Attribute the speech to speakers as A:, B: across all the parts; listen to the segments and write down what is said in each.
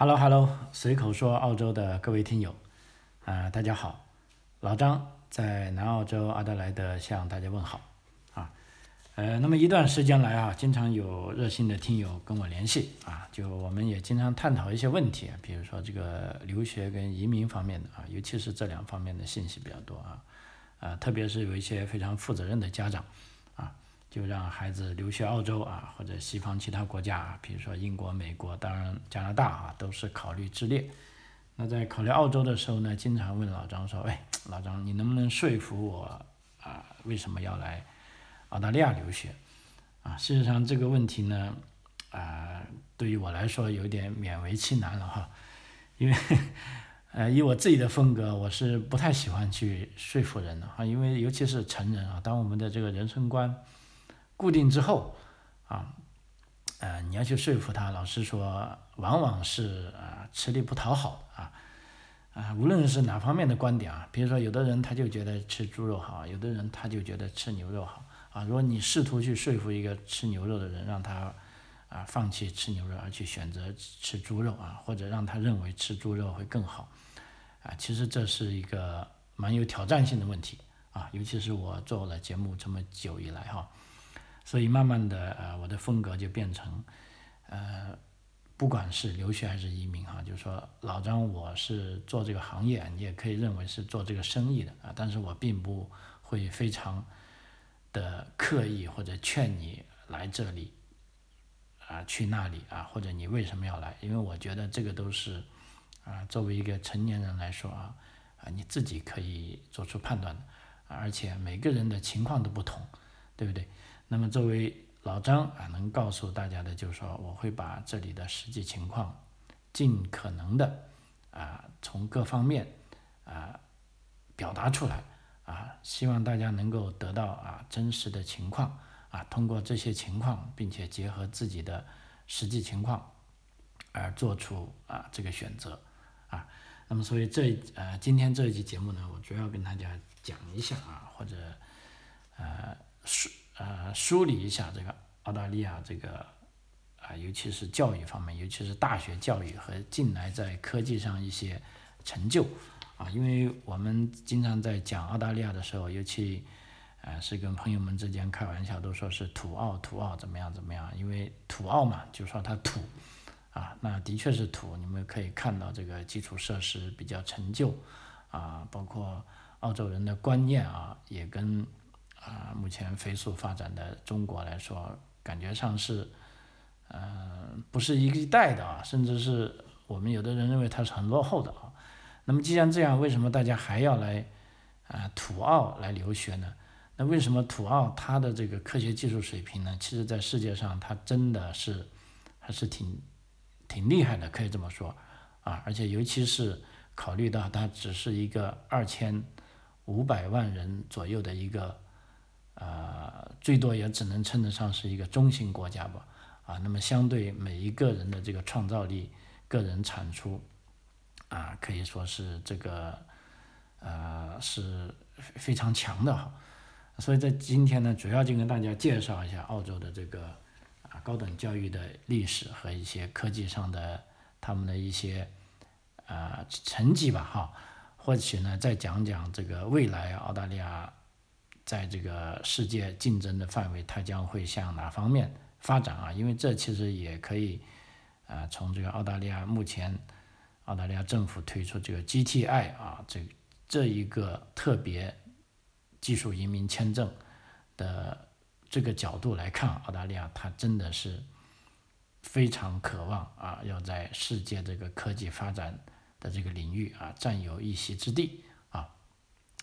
A: Hello Hello，随口说澳洲的各位听友，啊、大家好，老张在南澳洲阿德莱德向大家问好啊。呃，那么一段时间来啊，经常有热心的听友跟我联系啊，就我们也经常探讨一些问题，比如说这个留学跟移民方面的啊，尤其是这两方面的信息比较多啊，啊，特别是有一些非常负责任的家长，就让孩子留学澳洲啊，或者西方其他国家啊，比如说英国、美国，当然加拿大啊，都是考虑之列。那在考虑澳洲的时候呢，经常问老张说：“哎，老张，你能不能说服我啊？为什么要来澳大利亚留学？”啊，事实上这个问题呢，啊，对于我来说有点勉为其难了哈，因为 呃，以我自己的风格，我是不太喜欢去说服人的啊，因为尤其是成人啊，当我们的这个人生观固定之后啊，呃，你要去说服他，老实说，往往是啊吃力不讨好啊啊，无论是哪方面的观点啊，比如说有的人他就觉得吃猪肉好，有的人他就觉得吃牛肉好啊。如果你试图去说服一个吃牛肉的人，让他啊放弃吃牛肉而去选择吃猪肉啊，或者让他认为吃猪肉会更好啊，其实这是一个蛮有挑战性的问题啊，尤其是我做了节目这么久以来哈。所以慢慢的，呃，我的风格就变成，呃，不管是留学还是移民哈，就是说老张我是做这个行业，你也可以认为是做这个生意的啊，但是我并不会非常的刻意或者劝你来这里，啊，去那里啊，或者你为什么要来？因为我觉得这个都是，啊，作为一个成年人来说啊，啊，你自己可以做出判断的，而且每个人的情况都不同，对不对？那么作为老张啊，能告诉大家的就是说，我会把这里的实际情况尽可能的啊，从各方面啊表达出来啊，希望大家能够得到啊真实的情况啊，通过这些情况，并且结合自己的实际情况而做出啊这个选择啊。那么所以这呃今天这一期节目呢，我主要跟大家讲一下啊，或者呃说。呃，梳理一下这个澳大利亚这个啊，尤其是教育方面，尤其是大学教育和近来在科技上一些成就啊，因为我们经常在讲澳大利亚的时候，尤其呃是跟朋友们之间开玩笑，都说是土澳土澳怎么样怎么样，因为土澳嘛，就说它土啊，那的确是土，你们可以看到这个基础设施比较陈旧啊，包括澳洲人的观念啊，也跟。啊，目前飞速发展的中国来说，感觉上是，呃，不是一代的啊，甚至是我们有的人认为它是很落后的啊。那么既然这样，为什么大家还要来啊土澳来留学呢？那为什么土澳它的这个科学技术水平呢？其实在世界上它真的是还是挺挺厉害的，可以这么说啊。而且尤其是考虑到它只是一个二千五百万人左右的一个。呃，最多也只能称得上是一个中型国家吧，啊，那么相对每一个人的这个创造力、个人产出，啊，可以说是这个，呃，是非常强的哈。所以在今天呢，主要就跟大家介绍一下澳洲的这个啊高等教育的历史和一些科技上的他们的一些啊成绩吧哈，或许呢再讲讲这个未来澳大利亚。在这个世界竞争的范围，它将会向哪方面发展啊？因为这其实也可以，啊，从这个澳大利亚目前，澳大利亚政府推出这个 GTI 啊，这这一个特别技术移民签证的这个角度来看，澳大利亚它真的是非常渴望啊，要在世界这个科技发展的这个领域啊，占有一席之地啊。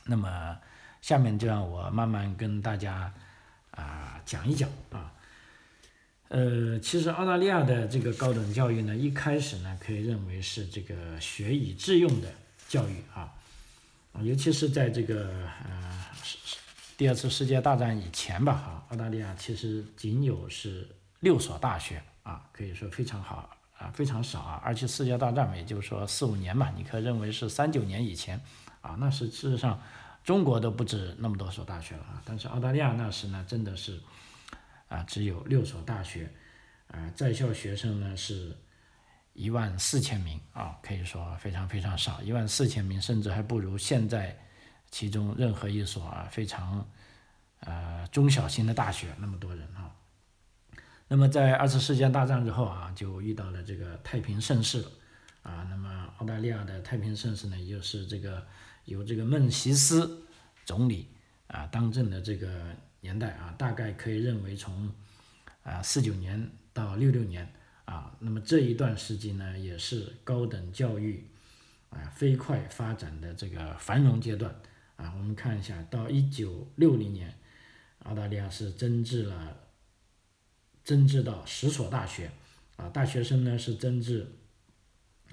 A: 那么。下面就让我慢慢跟大家啊讲一讲啊，呃，其实澳大利亚的这个高等教育呢，一开始呢可以认为是这个学以致用的教育啊，尤其是在这个呃第二次世界大战以前吧，哈，澳大利亚其实仅有是六所大学啊，可以说非常好啊，非常少啊，而且世界大战也就是说四五年嘛，你可以认为是三九年以前啊，那是事实上。中国都不止那么多所大学了啊，但是澳大利亚那时呢，真的是啊只有六所大学，啊在校学生呢是一万四千名啊，可以说非常非常少，一万四千名甚至还不如现在其中任何一所啊非常呃中小型的大学那么多人啊。那么在二次世界大战之后啊，就遇到了这个太平盛世啊。那么澳大利亚的太平盛世呢，也就是这个由这个孟西斯总理啊当政的这个年代啊，大概可以认为从啊四九年到六六年。啊，那么这一段时期呢，也是高等教育啊飞快发展的这个繁荣阶段啊。我们看一下，到一九六零年，澳大利亚是增至了增至到十所大学啊，大学生呢是增至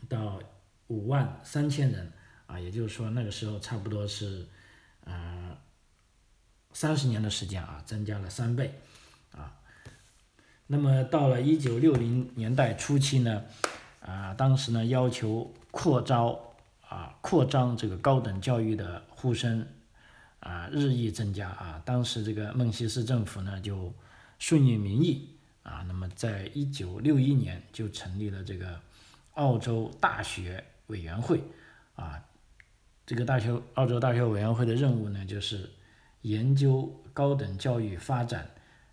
A: 到五万三千人啊，也就是说那个时候差不多是呃三十年的时间啊，增加了三倍啊。那么到了一九六零年代初期呢，啊，当时呢要求扩招啊，扩张这个高等教育的呼声啊日益增加啊。当时这个孟西斯政府呢就顺应民意啊，那么在一九六一年就成立了这个澳洲大学委员会啊。这个大学澳洲大学委员会的任务呢就是研究高等教育发展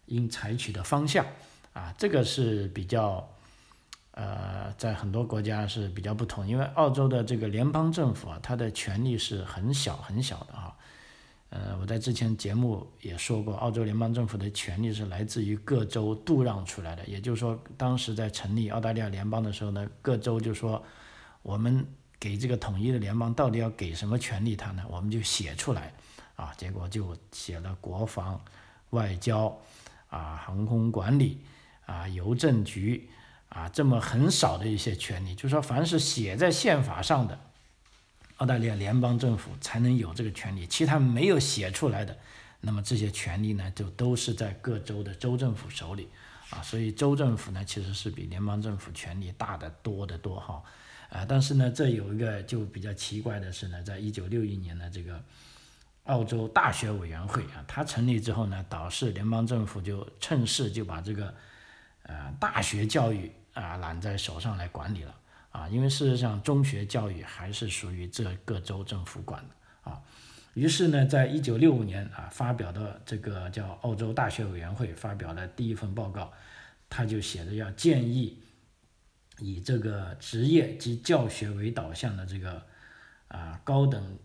A: 应采取的方向。啊，这个是比较，呃，在很多国家是比较不同，因为澳洲的这个联邦政府啊，它的权力是很小很小的啊。呃，我在之前节目也说过，澳洲联邦政府的权力是来自于各州度让出来的，也就是说，当时在成立澳大利亚联邦的时候呢，各州就说，我们给这个统一的联邦到底要给什么权利它呢？我们就写出来，啊，结果就写了国防、外交，啊，航空管理。啊，邮政局啊，这么很少的一些权利，就说，凡是写在宪法上的，澳大利亚联邦政府才能有这个权利，其他没有写出来的，那么这些权利呢，就都是在各州的州政府手里啊。所以州政府呢，其实是比联邦政府权力大得多得多哈。啊但是呢，这有一个就比较奇怪的是呢，在一九六一年的这个澳洲大学委员会啊，它成立之后呢，导致联邦政府就趁势就把这个。呃，大学教育啊揽在手上来管理了啊，因为事实上中学教育还是属于这各州政府管的啊。于是呢，在一九六五年啊发表的这个叫澳洲大学委员会发表了第一份报告，他就写着要建议以这个职业及教学为导向的这个啊高等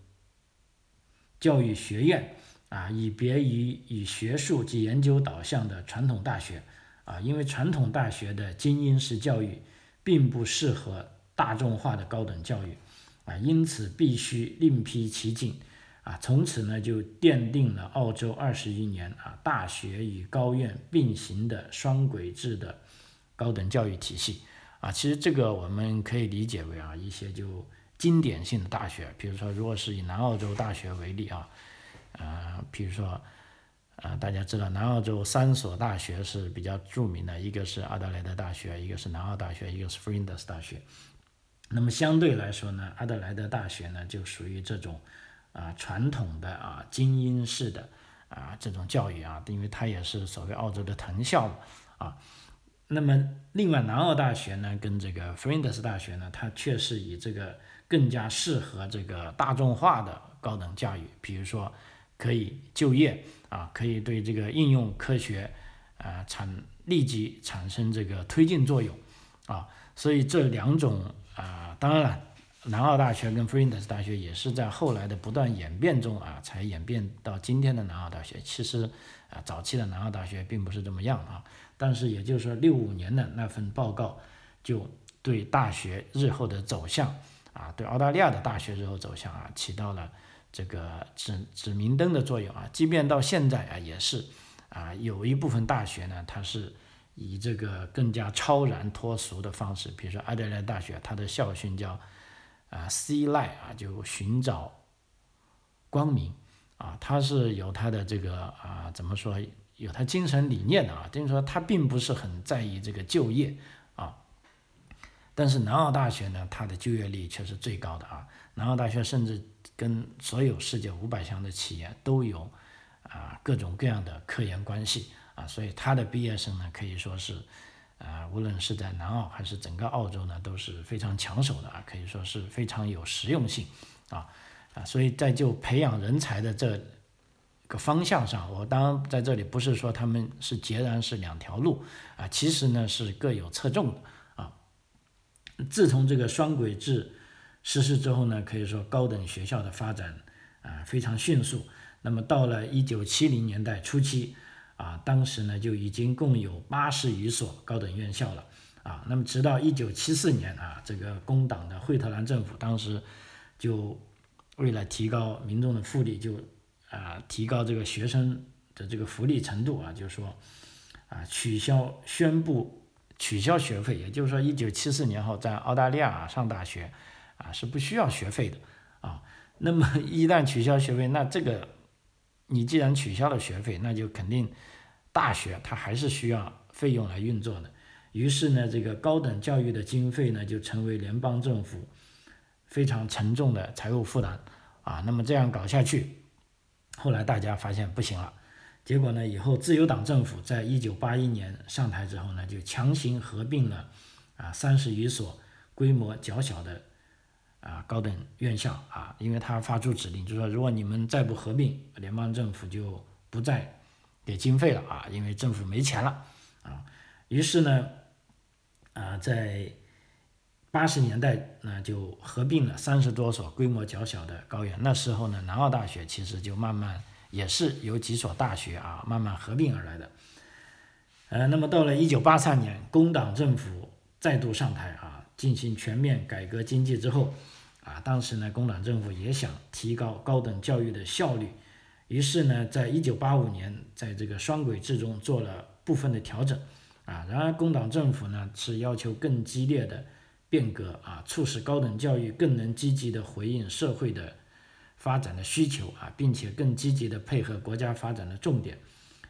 A: 教育学院啊，以别于以学术及研究导向的传统大学。啊，因为传统大学的精英式教育并不适合大众化的高等教育，啊，因此必须另辟蹊径，啊，从此呢就奠定了澳洲二十余年啊大学与高院并行的双轨制的高等教育体系，啊，其实这个我们可以理解为啊一些就经典性的大学，比如说如果是以南澳洲大学为例啊，呃，比如说。啊，大家知道南澳洲三所大学是比较著名的，一个是阿德莱德大学，一个是南澳大学，一个是 Flinders 大学。那么相对来说呢，阿德莱德大学呢就属于这种啊传统的啊精英式的啊这种教育啊，因为它也是所谓澳洲的藤校嘛啊。那么另外南澳大学呢跟这个弗林德斯大学呢，它却是以这个更加适合这个大众化的高等教育，比如说可以就业。啊，可以对这个应用科学，啊产立即产生这个推进作用，啊，所以这两种啊，当然了，南澳大学跟 Flinders 大学也是在后来的不断演变中啊，才演变到今天的南澳大学。其实啊，早期的南澳大学并不是这么样啊，但是也就是说，六五年的那份报告就对大学日后的走向啊，对澳大利亚的大学日后走向啊，起到了。这个指指明灯的作用啊，即便到现在啊，也是啊，有一部分大学呢，它是以这个更加超然脱俗的方式，比如说阿德莱大学，它的校训叫啊 “See Light” 啊，就寻找光明啊，他是有他的这个啊，怎么说，有他精神理念的啊，等于说他并不是很在意这个就业啊，但是南澳大学呢，它的就业率却是最高的啊，南澳大学甚至。跟所有世界五百强的企业都有啊各种各样的科研关系啊，所以他的毕业生呢可以说是啊，无论是在南澳还是整个澳洲呢，都是非常抢手的啊，可以说是非常有实用性啊啊，所以在就培养人才的这个方向上，我当然在这里不是说他们是截然是两条路啊，其实呢是各有侧重的啊。自从这个双轨制实施之后呢，可以说高等学校的发展啊非常迅速。那么到了一九七零年代初期。啊，当时呢就已经共有八十余所高等院校了啊。那么直到一九七四年啊，这个工党的惠特兰政府当时就为了提高民众的福利，就啊提高这个学生的这个福利程度啊，就是说啊取消宣布取消学费，也就是说一九七四年后在澳大利亚啊上大学啊是不需要学费的啊。那么 一旦取消学费，那这个。你既然取消了学费，那就肯定大学它还是需要费用来运作的。于是呢，这个高等教育的经费呢，就成为联邦政府非常沉重的财务负担啊。那么这样搞下去，后来大家发现不行了，结果呢，以后自由党政府在一九八一年上台之后呢，就强行合并了啊三十余所规模较小的。啊，高等院校啊，因为他发出指令，就说如果你们再不合并，联邦政府就不再给经费了啊，因为政府没钱了啊。于是呢，啊，在八十年代呢，就合并了三十多所规模较小的高院。那时候呢，南澳大学其实就慢慢也是由几所大学啊慢慢合并而来的。呃，那么到了一九八三年，工党政府再度上台啊，进行全面改革经济之后。啊，当时呢，工党政府也想提高高等教育的效率，于是呢，在一九八五年，在这个双轨制中做了部分的调整。啊，然而工党政府呢是要求更激烈的变革啊，促使高等教育更能积极的回应社会的发展的需求啊，并且更积极的配合国家发展的重点，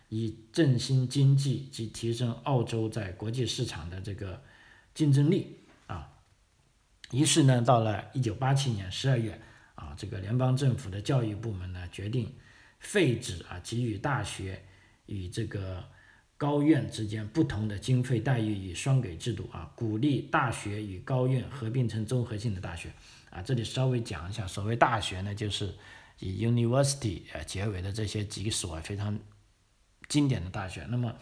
A: 以振兴经济及提升澳洲在国际市场的这个竞争力。于是呢，到了一九八七年十二月，啊，这个联邦政府的教育部门呢决定废止啊给予大学与这个高院之间不同的经费待遇与双给制度啊，鼓励大学与高院合并成综合性的大学啊。这里稍微讲一下，所谓大学呢，就是以 university 呃结尾的这些几所非常经典的大学。那么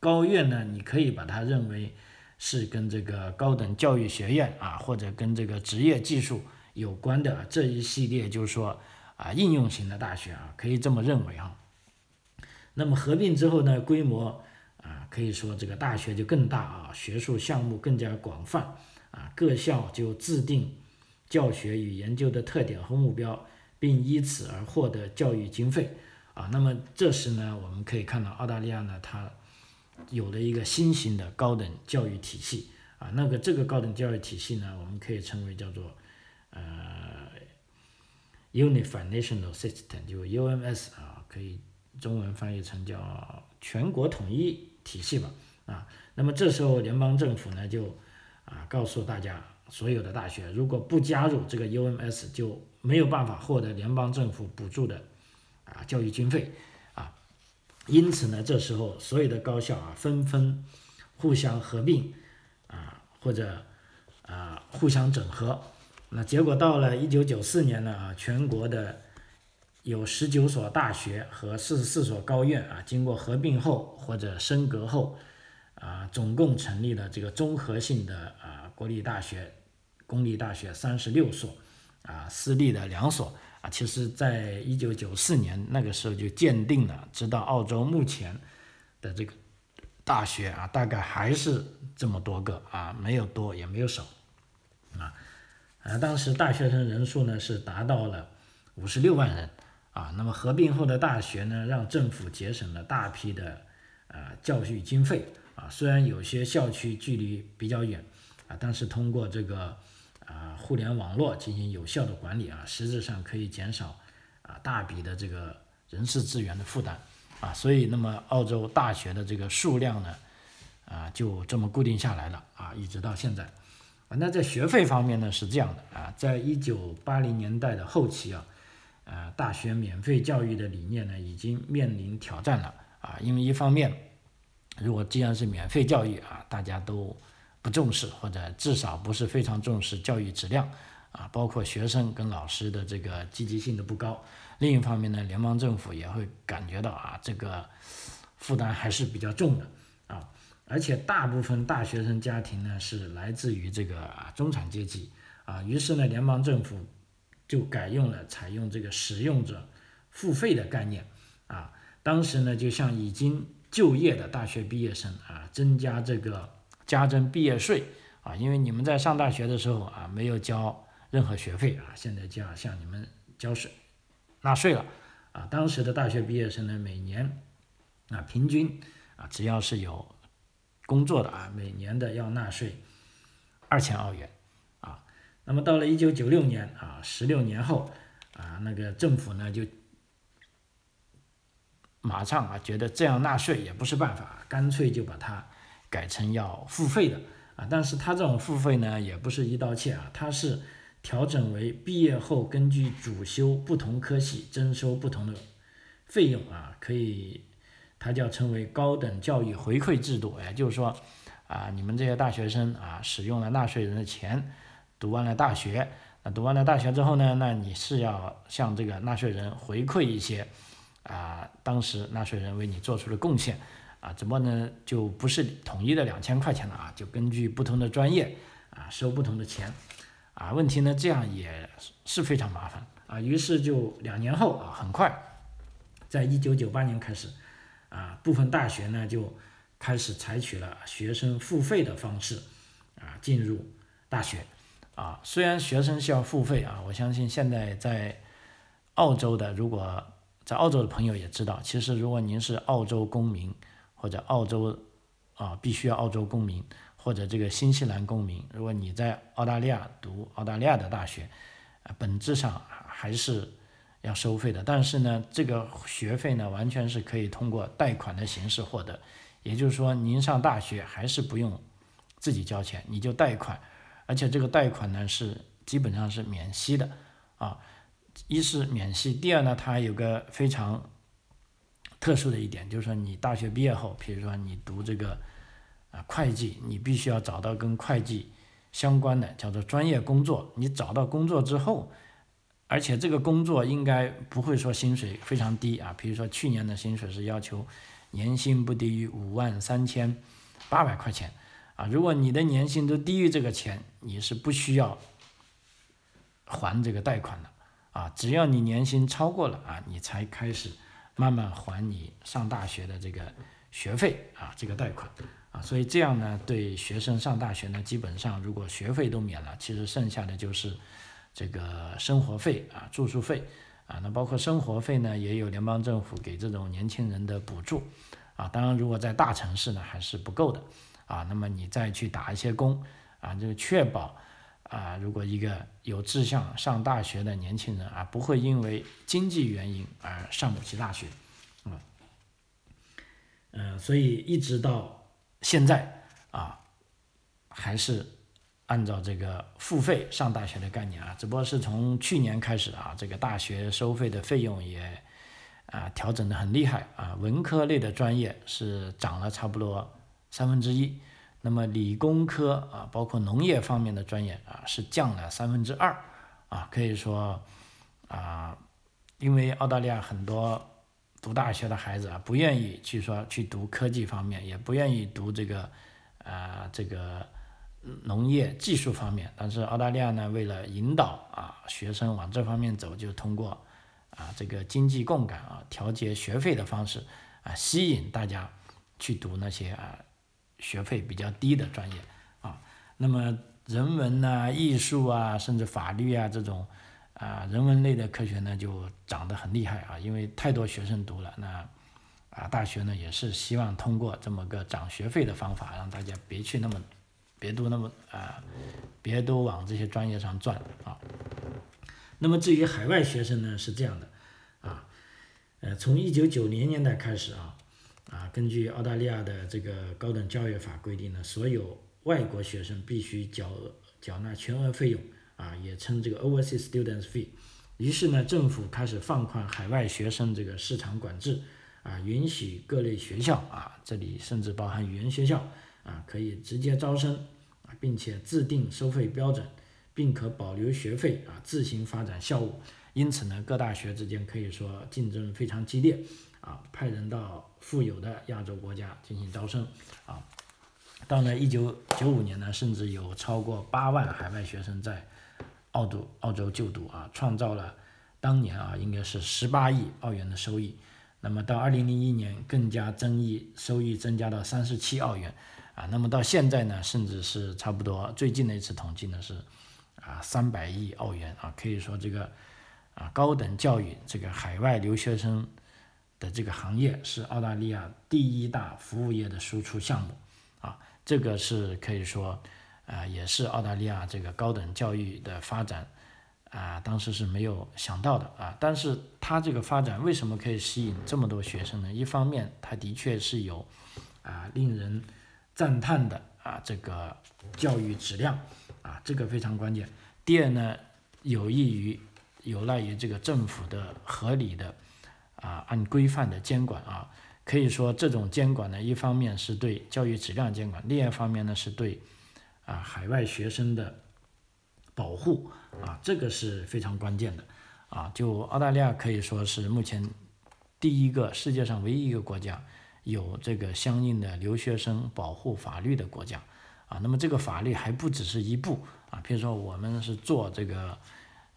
A: 高院呢，你可以把它认为。是跟这个高等教育学院啊，或者跟这个职业技术有关的这一系列，就是说啊，应用型的大学啊，可以这么认为哈。那么合并之后呢，规模啊，可以说这个大学就更大啊，学术项目更加广泛啊，各校就制定教学与研究的特点和目标，并依此而获得教育经费啊。那么这时呢，我们可以看到澳大利亚呢，它。有了一个新型的高等教育体系啊，那个这个高等教育体系呢，我们可以称为叫做呃 Unified National System，就 UMS 啊，可以中文翻译成叫全国统一体系吧啊。那么这时候联邦政府呢就啊告诉大家，所有的大学如果不加入这个 UMS，就没有办法获得联邦政府补助的啊教育经费。因此呢，这时候所有的高校啊纷纷互相合并啊，或者啊互相整合。那结果到了一九九四年呢啊，全国的有十九所大学和四十四所高院啊，经过合并后或者升格后啊，总共成立了这个综合性的啊国立大学、公立大学三十六所啊，私立的两所。啊，其实，在一九九四年那个时候就鉴定了，知道澳洲目前的这个大学啊，大概还是这么多个啊，没有多也没有少，啊，啊，当时大学生人数呢是达到了五十六万人啊。那么合并后的大学呢，让政府节省了大批的呃教育经费啊。虽然有些校区距离比较远啊，但是通过这个。互联网络进行有效的管理啊，实质上可以减少啊大笔的这个人事资源的负担啊，所以那么澳洲大学的这个数量呢啊就这么固定下来了啊，一直到现在啊。那在学费方面呢是这样的啊，在一九八零年代的后期啊，呃，大学免费教育的理念呢已经面临挑战了啊，因为一方面如果既然是免费教育啊，大家都不重视，或者至少不是非常重视教育质量啊，包括学生跟老师的这个积极性的不高。另一方面呢，联邦政府也会感觉到啊，这个负担还是比较重的啊，而且大部分大学生家庭呢是来自于这个中产阶级啊，于是呢，联邦政府就改用了采用这个使用者付费的概念啊，当时呢，就像已经就业的大学毕业生啊，增加这个加征毕业税啊，因为你们在上大学的时候啊，没有交任何学费啊，现在就要向你们交税。纳税了啊！当时的大学毕业生呢，每年啊平均啊只要是有工作的啊，每年的要纳税二千澳元啊。那么到了一九九六年啊，十六年后啊，那个政府呢就马上啊觉得这样纳税也不是办法，干脆就把它改成要付费的啊。但是他这种付费呢，也不是一刀切啊，他是。调整为毕业后根据主修不同科系征收不同的费用啊，可以，它叫称为高等教育回馈制度。也就是说，啊，你们这些大学生啊，使用了纳税人的钱，读完了大学，那读完了大学之后呢，那你是要向这个纳税人回馈一些啊，当时纳税人为你做出的贡献啊，只不过呢，就不是统一的两千块钱了啊，就根据不同的专业啊，收不同的钱。啊，问题呢，这样也是非常麻烦啊。于是就两年后啊，很快，在一九九八年开始，啊，部分大学呢就开始采取了学生付费的方式啊进入大学啊。虽然学生需要付费啊，我相信现在在澳洲的，如果在澳洲的朋友也知道，其实如果您是澳洲公民或者澳洲啊，必须要澳洲公民。或者这个新西兰公民，如果你在澳大利亚读澳大利亚的大学，啊，本质上还是要收费的。但是呢，这个学费呢，完全是可以通过贷款的形式获得。也就是说，您上大学还是不用自己交钱，你就贷款，而且这个贷款呢是基本上是免息的啊。一是免息，第二呢，它有个非常特殊的一点，就是说你大学毕业后，比如说你读这个。啊，会计你必须要找到跟会计相关的叫做专业工作。你找到工作之后，而且这个工作应该不会说薪水非常低啊。比如说去年的薪水是要求年薪不低于五万三千八百块钱啊。如果你的年薪都低于这个钱，你是不需要还这个贷款的啊。只要你年薪超过了啊，你才开始慢慢还你上大学的这个学费啊，这个贷款。啊，所以这样呢，对学生上大学呢，基本上如果学费都免了，其实剩下的就是这个生活费啊、住宿费啊。那包括生活费呢，也有联邦政府给这种年轻人的补助啊。当然，如果在大城市呢，还是不够的啊。那么你再去打一些工啊，就确保啊，如果一个有志向上大学的年轻人啊，不会因为经济原因而上不起大学啊。嗯，所以一直到。现在啊，还是按照这个付费上大学的概念啊，只不过是从去年开始啊，这个大学收费的费用也啊调整的很厉害啊，文科类的专业是涨了差不多三分之一，那么理工科啊，包括农业方面的专业啊，是降了三分之二啊，可以说啊，因为澳大利亚很多。读大学的孩子啊，不愿意去说去读科技方面，也不愿意读这个，啊，这个农业技术方面。但是澳大利亚呢，为了引导啊学生往这方面走，就通过啊这个经济共感啊调节学费的方式啊，吸引大家去读那些啊学费比较低的专业啊。那么人文呐、艺术啊，甚至法律啊这种。啊，人文类的科学呢就涨得很厉害啊，因为太多学生读了。那啊，大学呢也是希望通过这么个涨学费的方法，让大家别去那么，别读那么啊，别都往这些专业上转啊。那么至于海外学生呢是这样的啊，呃，从一九九零年代开始啊，啊，根据澳大利亚的这个高等教育法规定呢，所有外国学生必须缴缴纳全额费用。啊，也称这个 overseas students fee。于是呢，政府开始放宽海外学生这个市场管制，啊，允许各类学校啊，这里甚至包含语言学校啊，可以直接招生啊，并且制定收费标准，并可保留学费啊，自行发展校务。因此呢，各大学之间可以说竞争非常激烈啊，派人到富有的亚洲国家进行招生啊。到了一九九五年呢，甚至有超过八万海外学生在澳洲澳洲就读啊，创造了当年啊应该是十八亿澳元的收益。那么到二零零一年，更加增益收益增加到三十七澳元啊。那么到现在呢，甚至是差不多最近的一次统计呢是啊三百亿澳元啊，可以说这个。啊，高等教育这个海外留学生的这个行业是澳大利亚第一大服务业的输出项目，啊，这个是可以说，啊，也是澳大利亚这个高等教育的发展，啊，当时是没有想到的啊，但是它这个发展为什么可以吸引这么多学生呢？一方面，它的确是有啊令人赞叹的啊这个教育质量，啊，这个非常关键。第二呢，有益于。有赖于这个政府的合理的啊按规范的监管啊，可以说这种监管呢，一方面是对教育质量监管，另一方面呢是对啊海外学生的保护啊，这个是非常关键的啊。就澳大利亚可以说是目前第一个世界上唯一一个国家有这个相应的留学生保护法律的国家啊。那么这个法律还不只是一部啊，比如说我们是做这个。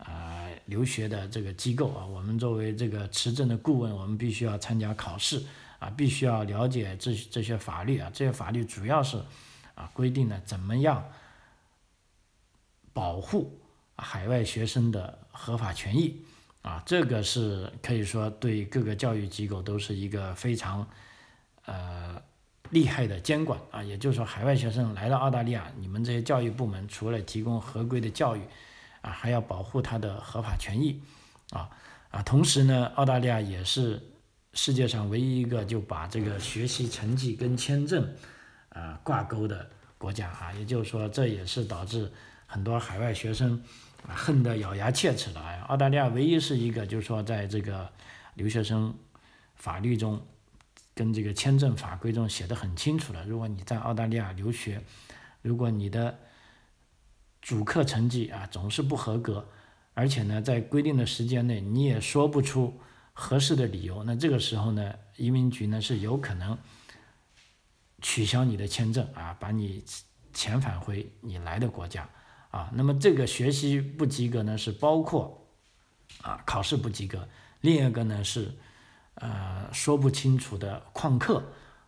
A: 啊，留学的这个机构啊，我们作为这个持证的顾问，我们必须要参加考试啊，必须要了解这这些法律啊，这些法律主要是啊规定了怎么样保护海外学生的合法权益啊，这个是可以说对各个教育机构都是一个非常呃厉害的监管啊，也就是说，海外学生来到澳大利亚，你们这些教育部门除了提供合规的教育。啊，还要保护他的合法权益，啊啊，同时呢，澳大利亚也是世界上唯一一个就把这个学习成绩跟签证啊挂钩的国家啊，也就是说，这也是导致很多海外学生啊恨得咬牙切齿的啊。澳大利亚唯一是一个就是说，在这个留学生法律中跟这个签证法规中写的很清楚的，如果你在澳大利亚留学，如果你的主课成绩啊总是不合格，而且呢，在规定的时间内你也说不出合适的理由，那这个时候呢，移民局呢是有可能取消你的签证啊，把你遣返回你来的国家啊。那么这个学习不及格呢，是包括啊考试不及格，另一个呢是呃说不清楚的旷课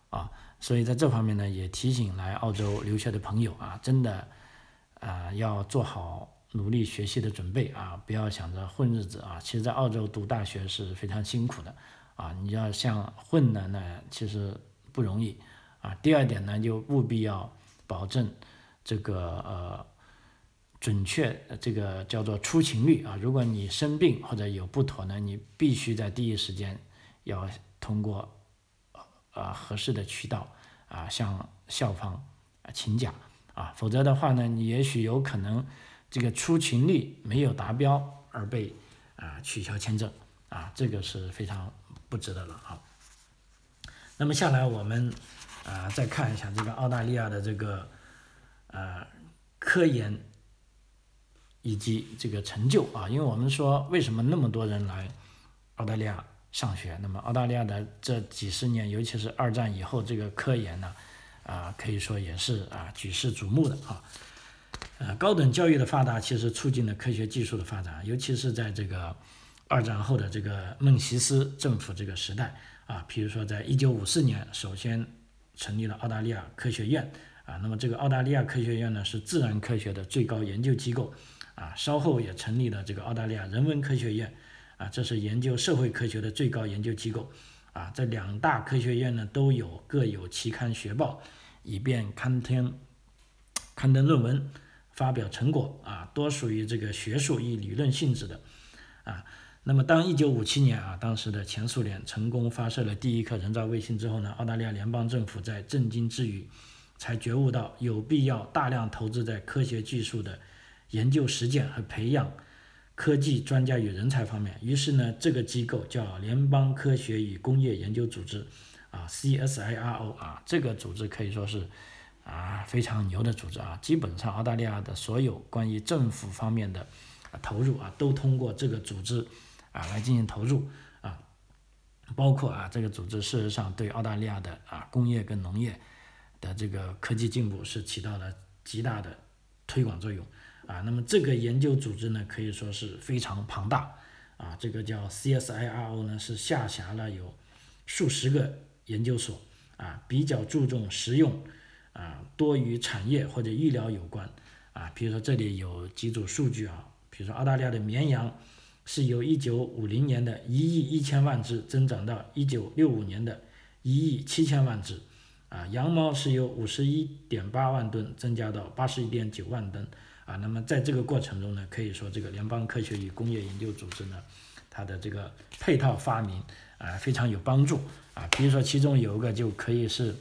A: 啊。所以在这方面呢，也提醒来澳洲留学的朋友啊，真的。啊，要做好努力学习的准备啊！不要想着混日子啊！其实，在澳洲读大学是非常辛苦的啊！你要想混呢，那其实不容易啊。第二点呢，就务必要保证这个呃准确，这个叫做出勤率啊。如果你生病或者有不妥呢，你必须在第一时间要通过呃合适的渠道啊向校方啊请假。啊，否则的话呢，你也许有可能这个出勤率没有达标而被啊取消签证啊，这个是非常不值得了啊。那么下来我们啊再看一下这个澳大利亚的这个呃科研以及这个成就啊，因为我们说为什么那么多人来澳大利亚上学？那么澳大利亚的这几十年，尤其是二战以后这个科研呢？啊可以说也是啊举世瞩目的啊，呃，高等教育的发达其实促进了科学技术的发展，尤其是在这个二战后的这个孟西斯政府这个时代啊，比如说在一九五四年首先成立了澳大利亚科学院啊，那么这个澳大利亚科学院呢是自然科学的最高研究机构啊，稍后也成立了这个澳大利亚人文科学院啊，这是研究社会科学的最高研究机构。啊，这两大科学院呢都有各有期刊学报，以便刊登刊登论文、发表成果啊，多属于这个学术与理论性质的啊。那么，当一九五七年啊，当时的前苏联成功发射了第一颗人造卫星之后呢，澳大利亚联邦政府在震惊之余，才觉悟到有必要大量投资在科学技术的研究实践和培养科技专家与人才方面。于是呢，这个机构叫联邦科学与工业研究组织，啊，CSIRO 啊，这个组织可以说是啊非常牛的组织啊。基本上澳大利亚的所有关于政府方面的投入啊，都通过这个组织啊来进行投入啊，包括啊这个组织事实上对澳大利亚的啊工业跟农业的这个科技进步是起到了极大的推广作用。啊，那么这个研究组织呢，可以说是非常庞大，啊，这个叫 CSIRO 呢，是下辖了有数十个研究所，啊，比较注重实用，啊，多与产业或者医疗有关，啊，比如说这里有几组数据啊，比如说澳大利亚的绵羊是由1950年的一亿一千万只增长到1965年的一亿七千万只，啊，羊毛是由51.8万吨增加到81.9万吨。啊，那么在这个过程中呢，可以说这个联邦科学与工业研究组织呢，它的这个配套发明啊非常有帮助啊。比如说其中有一个就可以是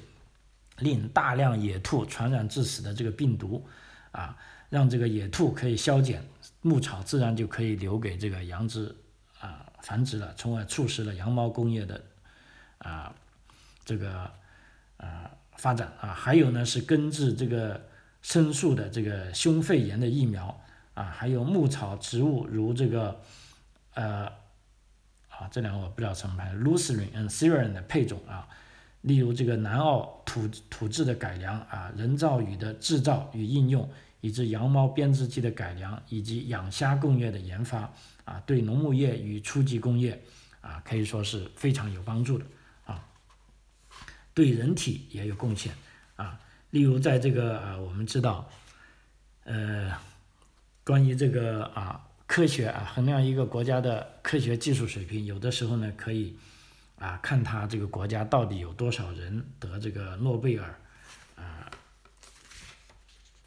A: 令大量野兔传染致死的这个病毒啊，让这个野兔可以消减，牧草自然就可以留给这个羊只啊繁殖了，从而促使了羊毛工业的啊这个啊发展啊。还有呢是根治这个。申诉的这个胸肺炎的疫苗啊，还有牧草植物如这个呃啊这两个我不知道什么牌 l u c e r i n 和 Syrian 的配种啊，例如这个南澳土土质的改良啊，人造雨的制造与应用，以及羊毛编织机的改良，以及养虾工业的研发啊，对农牧业与初级工业啊可以说是非常有帮助的啊，对人体也有贡献。例如，在这个啊，我们知道，呃，关于这个啊科学啊衡量一个国家的科学技术水平，有的时候呢可以啊看他这个国家到底有多少人得这个诺贝尔啊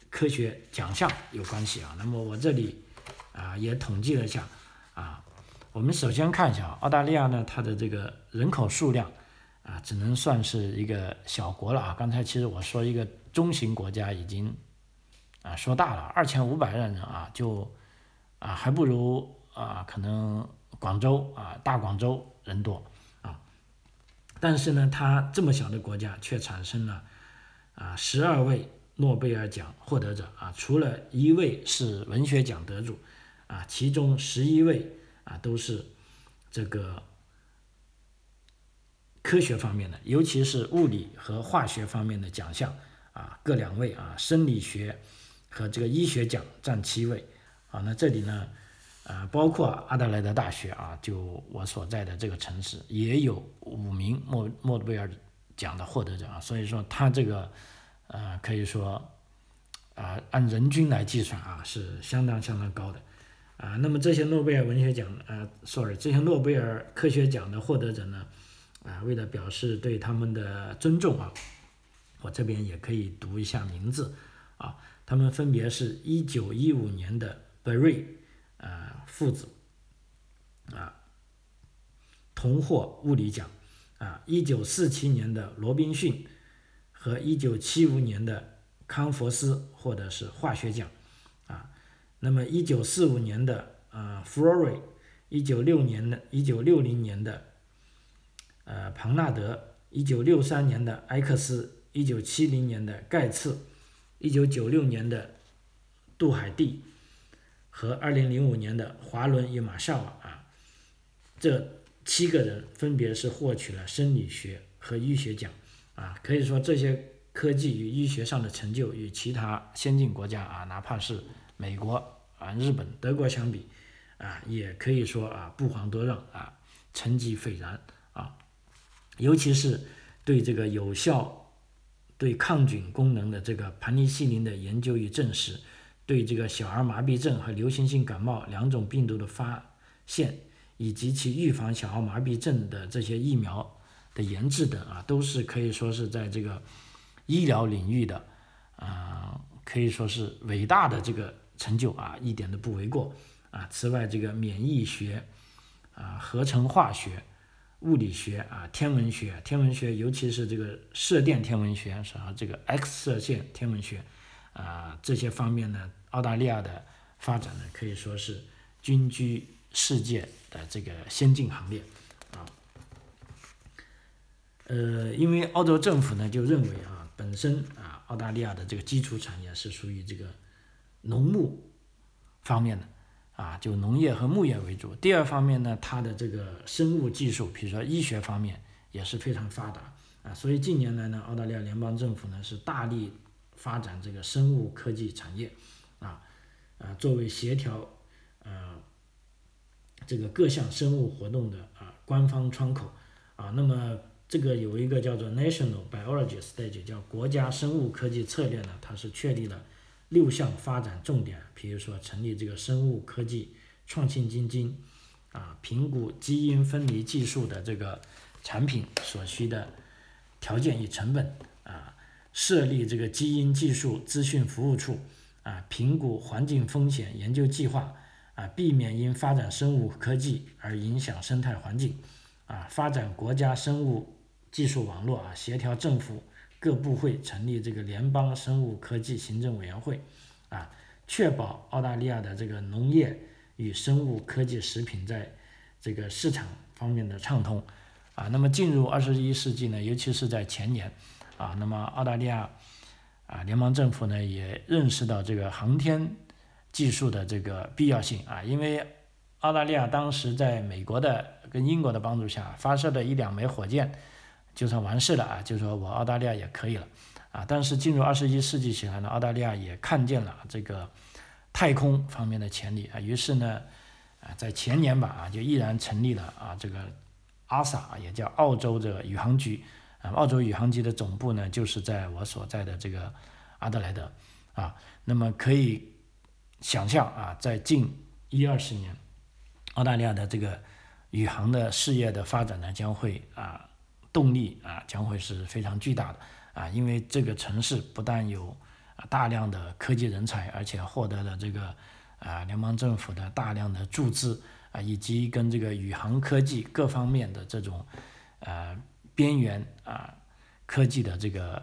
A: 科学奖项有关系啊。那么我这里啊也统计了一下啊，我们首先看一下澳大利亚呢，它的这个人口数量。啊，只能算是一个小国了啊！刚才其实我说一个中型国家已经啊说大了，二千五百万人啊，就啊还不如啊可能广州啊大广州人多啊。但是呢，它这么小的国家却产生了啊十二位诺贝尔奖获得者啊，除了一位是文学奖得主啊，其中十一位啊都是这个。科学方面的，尤其是物理和化学方面的奖项啊，各两位啊，生理学和这个医学奖占七位啊。那这里呢，啊，包括阿德莱德大学啊，就我所在的这个城市也有五名诺诺贝尔奖的获得者啊。所以说，他这个呃，可以说啊，按人均来计算啊，是相当相当高的啊。那么这些诺贝尔文学奖呃，sorry，这些诺贝尔科学奖的获得者呢？啊，为了表示对他们的尊重啊，我这边也可以读一下名字啊，他们分别是一九一五年的 Berry 啊父子啊，同获物理奖啊，一九四七年的罗宾逊和一九七五年的康佛斯获得是化学奖啊，那么一九四五年的啊 Flory，一九六年的一九六零年的。呃，庞纳德，一九六三年的埃克斯，一九七零年的盖茨，一九九六年的杜海蒂和二零零五年的华伦与马绍尔啊，这七个人分别是获取了生理学和医学奖啊，可以说这些科技与医学上的成就与其他先进国家啊，哪怕是美国啊、日本、德国相比啊，也可以说啊不遑多让啊，成绩斐然啊。尤其是对这个有效对抗菌功能的这个盘尼西林的研究与证实，对这个小儿麻痹症和流行性感冒两种病毒的发现，以及其预防小儿麻痹症的这些疫苗的研制等啊，都是可以说是在这个医疗领域的啊，可以说是伟大的这个成就啊，一点都不为过啊。此外，这个免疫学啊，合成化学。物理学啊，天文学，天文学，尤其是这个射电天文学，是吧？这个 X 射线天文学，啊，这些方面呢，澳大利亚的发展呢，可以说是均居世界的这个先进行列啊。呃，因为澳洲政府呢就认为啊，本身啊澳大利亚的这个基础产业是属于这个农牧方面的啊，就农业和牧业为主。第二方面呢，它的这个生物技术，比如说医学方面也是非常发达啊。所以近年来呢，澳大利亚联邦政府呢是大力发展这个生物科技产业啊啊，作为协调呃这个各项生物活动的啊官方窗口啊。那么这个有一个叫做 National Biology Stage，叫国家生物科技策略呢，它是确立了六项发展重点，比如说成立这个生物科技创新基金，啊，评估基因分离技术的这个产品所需的条件与成本，啊，设立这个基因技术资讯服务处，啊，评估环境风险研究计划，啊，避免因发展生物科技而影响生态环境，啊，发展国家生物。技术网络啊，协调政府各部会成立这个联邦生物科技行政委员会，啊，确保澳大利亚的这个农业与生物科技食品在这个市场方面的畅通，啊，那么进入二十一世纪呢，尤其是在前年，啊，那么澳大利亚啊联邦政府呢也认识到这个航天技术的这个必要性啊，因为澳大利亚当时在美国的跟英国的帮助下发射的一两枚火箭。就算完事了啊，就说我澳大利亚也可以了，啊，但是进入二十一世纪起来呢，澳大利亚也看见了这个太空方面的潜力。啊，于是呢，啊，在前年吧啊，就毅然成立了啊这个阿萨，也叫澳洲这个宇航局，啊，澳洲宇航局的总部呢就是在我所在的这个阿德莱德，啊，那么可以想象啊，在近一二十年，澳大利亚的这个宇航的事业的发展呢将会啊。动力啊将会是非常巨大的啊，因为这个城市不但有啊大量的科技人才，而且获得了这个啊联邦政府的大量的注资啊，以及跟这个宇航科技各方面的这种呃边缘啊科技的这个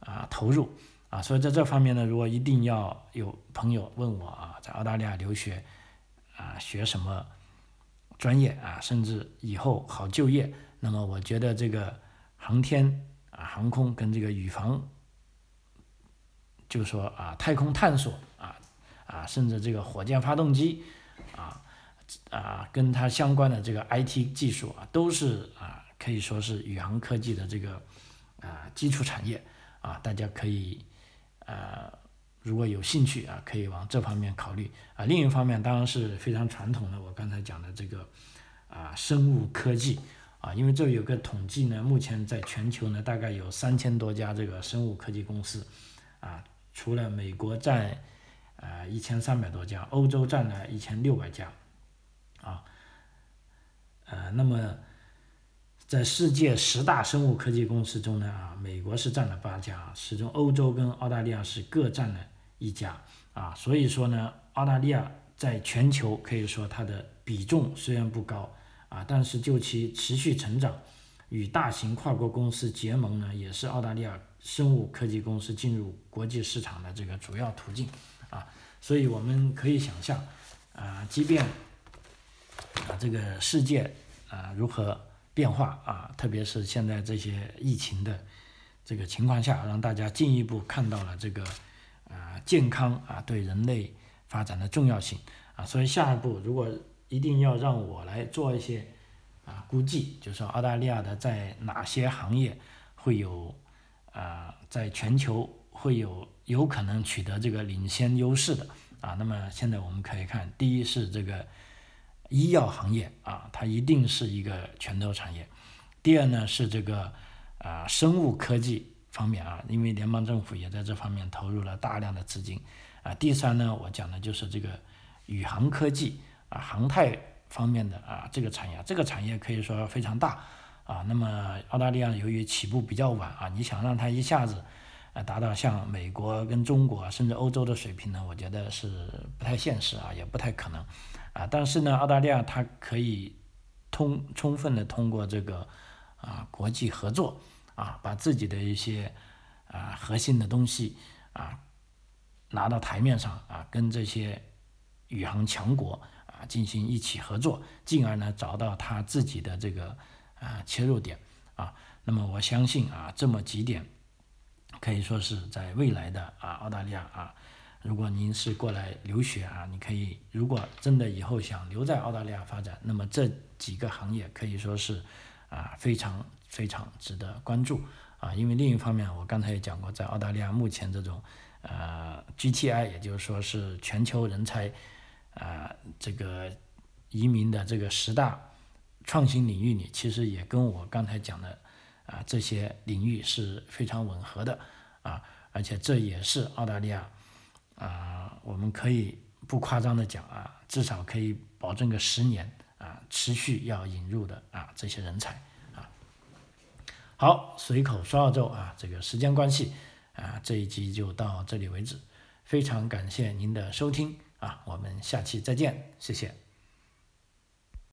A: 啊投入啊，所以在这方面呢，如果一定要有朋友问我啊，在澳大利亚留学啊学什么专业啊，甚至以后好就业。那么我觉得这个航天啊、航空跟这个宇航，就是说啊，太空探索啊啊，甚至这个火箭发动机啊啊，跟它相关的这个 IT 技术啊，都是啊，可以说是宇航科技的这个啊基础产业啊，大家可以呃，如果有兴趣啊，可以往这方面考虑啊。另一方面，当然是非常传统的，我刚才讲的这个啊，生物科技。啊，因为这有个统计呢，目前在全球呢，大概有三千多家这个生物科技公司，啊，除了美国占，呃一千三百多家，欧洲占了一千六百家，啊，呃，那么在世界十大生物科技公司中呢，啊，美国是占了八家，其中欧洲跟澳大利亚是各占了一家，啊，所以说呢，澳大利亚在全球可以说它的比重虽然不高。啊，但是就其持续成长，与大型跨国公司结盟呢，也是澳大利亚生物科技公司进入国际市场的这个主要途径。啊，所以我们可以想象，啊，即便啊这个世界啊如何变化啊，特别是现在这些疫情的这个情况下，让大家进一步看到了这个啊健康啊对人类发展的重要性。啊，所以下一步如果一定要让我来做一些啊估计，就是说澳大利亚的在哪些行业会有啊在全球会有有可能取得这个领先优势的啊。那么现在我们可以看，第一是这个医药行业啊，它一定是一个拳头产业。第二呢是这个啊生物科技方面啊，因为联邦政府也在这方面投入了大量的资金啊。第三呢，我讲的就是这个宇航科技。啊，航太方面的啊，这个产业，这个产业可以说非常大啊。那么澳大利亚由于起步比较晚啊，你想让它一下子啊达到像美国跟中国甚至欧洲的水平呢，我觉得是不太现实啊，也不太可能啊。但是呢，澳大利亚它可以通充分的通过这个啊国际合作啊，把自己的一些啊核心的东西啊拿到台面上啊，跟这些宇航强国。啊进行一起合作，进而呢找到他自己的这个啊切入点啊。那么我相信啊这么几点可以说是在未来的啊澳大利亚啊，如果您是过来留学啊，你可以如果真的以后想留在澳大利亚发展，那么这几个行业可以说是啊非常非常值得关注。啊，因为另一方面，我刚才也讲过，在澳大利亚目前这种呃 GTI，也就是说是全球人才啊这个移民的这个十大创新领域里，其实也跟我刚才讲的啊这些领域是非常吻合的啊，而且这也是澳大利亚啊，我们可以不夸张的讲啊，至少可以保证个十年啊，持续要引入的啊这些人才啊。好，随口说澳洲啊，这个时间关系啊，这一集就到这里为止。非常感谢您的收听啊，我们下期再见，谢谢。